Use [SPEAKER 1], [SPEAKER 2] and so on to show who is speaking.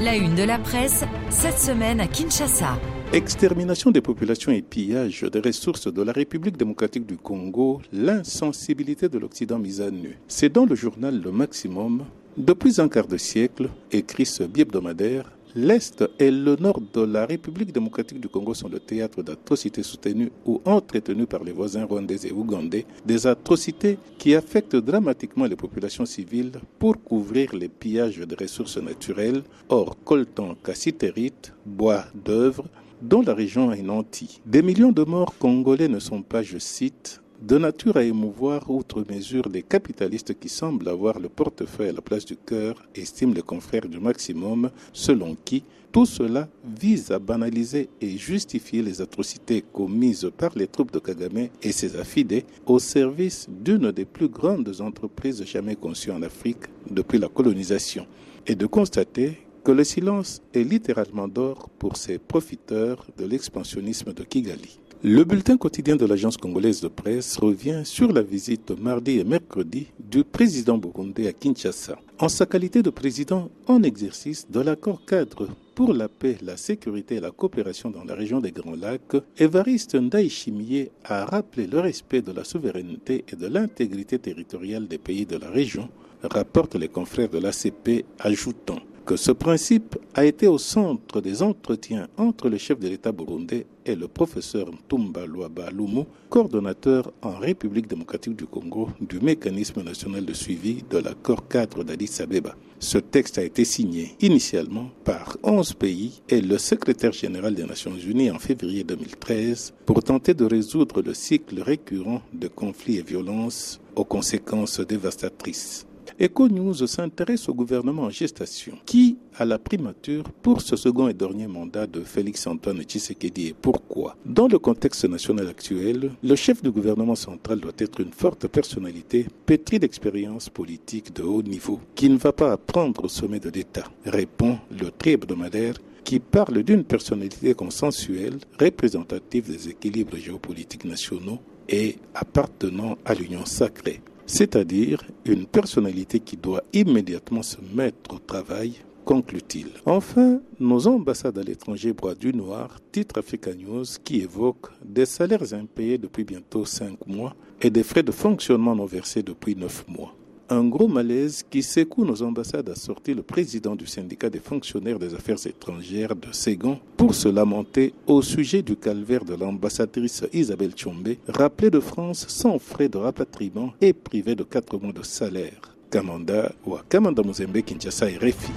[SPEAKER 1] La une de la presse, cette semaine à Kinshasa.
[SPEAKER 2] Extermination des populations et pillage des ressources de la République démocratique du Congo, l'insensibilité de l'Occident mise à nu. C'est dans le journal Le Maximum, depuis un quart de siècle, écrit ce bi-hebdomadaire, L'Est et le Nord de la République démocratique du Congo sont le théâtre d'atrocités soutenues ou entretenues par les voisins rwandais et ougandais, des atrocités qui affectent dramatiquement les populations civiles pour couvrir les pillages des ressources naturelles, or coltan, cassitérite, bois d'œuvre, dont la région est nantie. Des millions de morts congolais ne sont pas, je cite, de nature à émouvoir outre mesure les capitalistes qui semblent avoir le portefeuille à la place du cœur, estiment les confrères du maximum, selon qui tout cela vise à banaliser et justifier les atrocités commises par les troupes de Kagame et ses affidés au service d'une des plus grandes entreprises jamais conçues en Afrique depuis la colonisation, et de constater que le silence est littéralement d'or pour ces profiteurs de l'expansionnisme de Kigali. Le bulletin quotidien de l'agence congolaise de presse revient sur la visite mardi et mercredi du président burundais à Kinshasa. En sa qualité de président en exercice de l'accord cadre pour la paix, la sécurité et la coopération dans la région des Grands Lacs, Évariste Ndayishimiye a rappelé le respect de la souveraineté et de l'intégrité territoriale des pays de la région, rapportent les confrères de l'ACP, ajoutant ce principe a été au centre des entretiens entre le chef de l'État burundais et le professeur Ntumba Luaba Lumu, coordonnateur en République démocratique du Congo du mécanisme national de suivi de l'accord cadre d'Addis Abeba. Ce texte a été signé initialement par 11 pays et le secrétaire général des Nations Unies en février 2013 pour tenter de résoudre le cycle récurrent de conflits et violences aux conséquences dévastatrices. EcoNews s'intéresse au gouvernement en gestation qui a la primature pour ce second et dernier mandat de Félix Antoine Tshisekedi. Et pourquoi? Dans le contexte national actuel, le chef du gouvernement central doit être une forte personnalité pétrie d'expérience politique de haut niveau qui ne va pas apprendre au sommet de l'État, répond le tri hebdomadaire qui parle d'une personnalité consensuelle représentative des équilibres géopolitiques nationaux et appartenant à l'Union sacrée c'est-à-dire une personnalité qui doit immédiatement se mettre au travail, conclut-il. Enfin, nos ambassades à l'étranger bois du noir, titre Africa News, qui évoque des salaires impayés depuis bientôt cinq mois et des frais de fonctionnement non versés depuis neuf mois un gros malaise qui secoue nos ambassades a sorti le président du syndicat des fonctionnaires des affaires étrangères de Ségon pour se lamenter au sujet du calvaire de l'ambassadrice Isabelle Chombe, rappelée de France sans frais de rapatriement et privée de quatre mois de salaire. Kamanda ou Kamanda Muzembe Kinshasa et Refi.